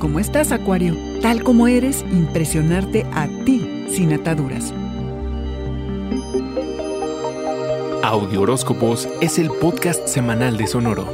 ¿Cómo estás, Acuario? Tal como eres, impresionarte a ti, sin ataduras. Audio Horóscopos es el podcast semanal de Sonoro.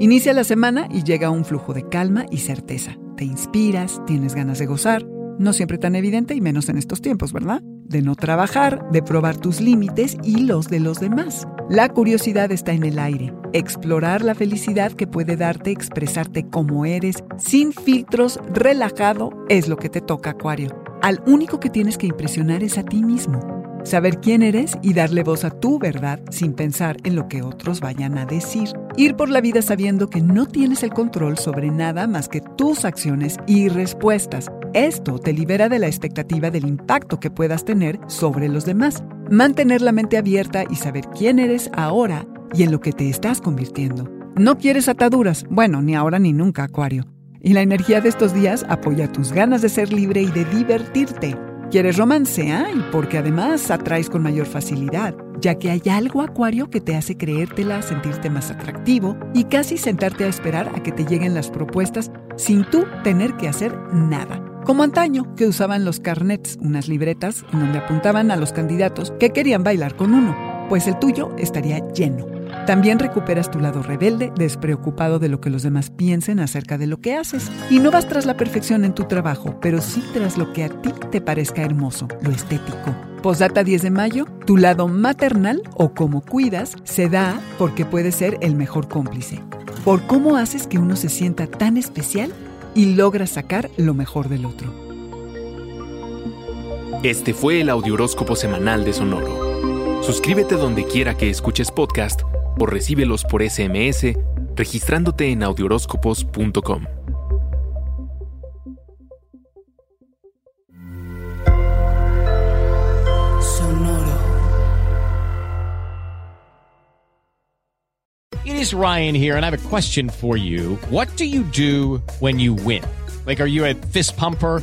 Inicia la semana y llega un flujo de calma y certeza. Te inspiras, tienes ganas de gozar, no siempre tan evidente y menos en estos tiempos, ¿verdad? De no trabajar, de probar tus límites y los de los demás. La curiosidad está en el aire. Explorar la felicidad que puede darte expresarte como eres, sin filtros, relajado, es lo que te toca, Acuario. Al único que tienes que impresionar es a ti mismo saber quién eres y darle voz a tu verdad sin pensar en lo que otros vayan a decir. Ir por la vida sabiendo que no tienes el control sobre nada más que tus acciones y respuestas. Esto te libera de la expectativa del impacto que puedas tener sobre los demás. Mantener la mente abierta y saber quién eres ahora y en lo que te estás convirtiendo. No quieres ataduras, bueno, ni ahora ni nunca, Acuario. Y la energía de estos días apoya tus ganas de ser libre y de divertirte. ¿Quieres romance? Y porque además atraes con mayor facilidad, ya que hay algo acuario que te hace creértela, sentirte más atractivo y casi sentarte a esperar a que te lleguen las propuestas sin tú tener que hacer nada. Como antaño, que usaban los carnets, unas libretas en donde apuntaban a los candidatos que querían bailar con uno, pues el tuyo estaría lleno. También recuperas tu lado rebelde, despreocupado de lo que los demás piensen acerca de lo que haces. Y no vas tras la perfección en tu trabajo, pero sí tras lo que a ti te parezca hermoso, lo estético. Posdata 10 de mayo, tu lado maternal o como cuidas se da porque puede ser el mejor cómplice. Por cómo haces que uno se sienta tan especial y logras sacar lo mejor del otro. Este fue el Audioróscopo Semanal de Sonoro. Suscríbete donde quiera que escuches podcast o recíbelos por SMS registrándote en audioróscopos.com. Sonoro. It is Ryan here, and I have a question for you. What do you do when you win? Like, are you a fist pumper?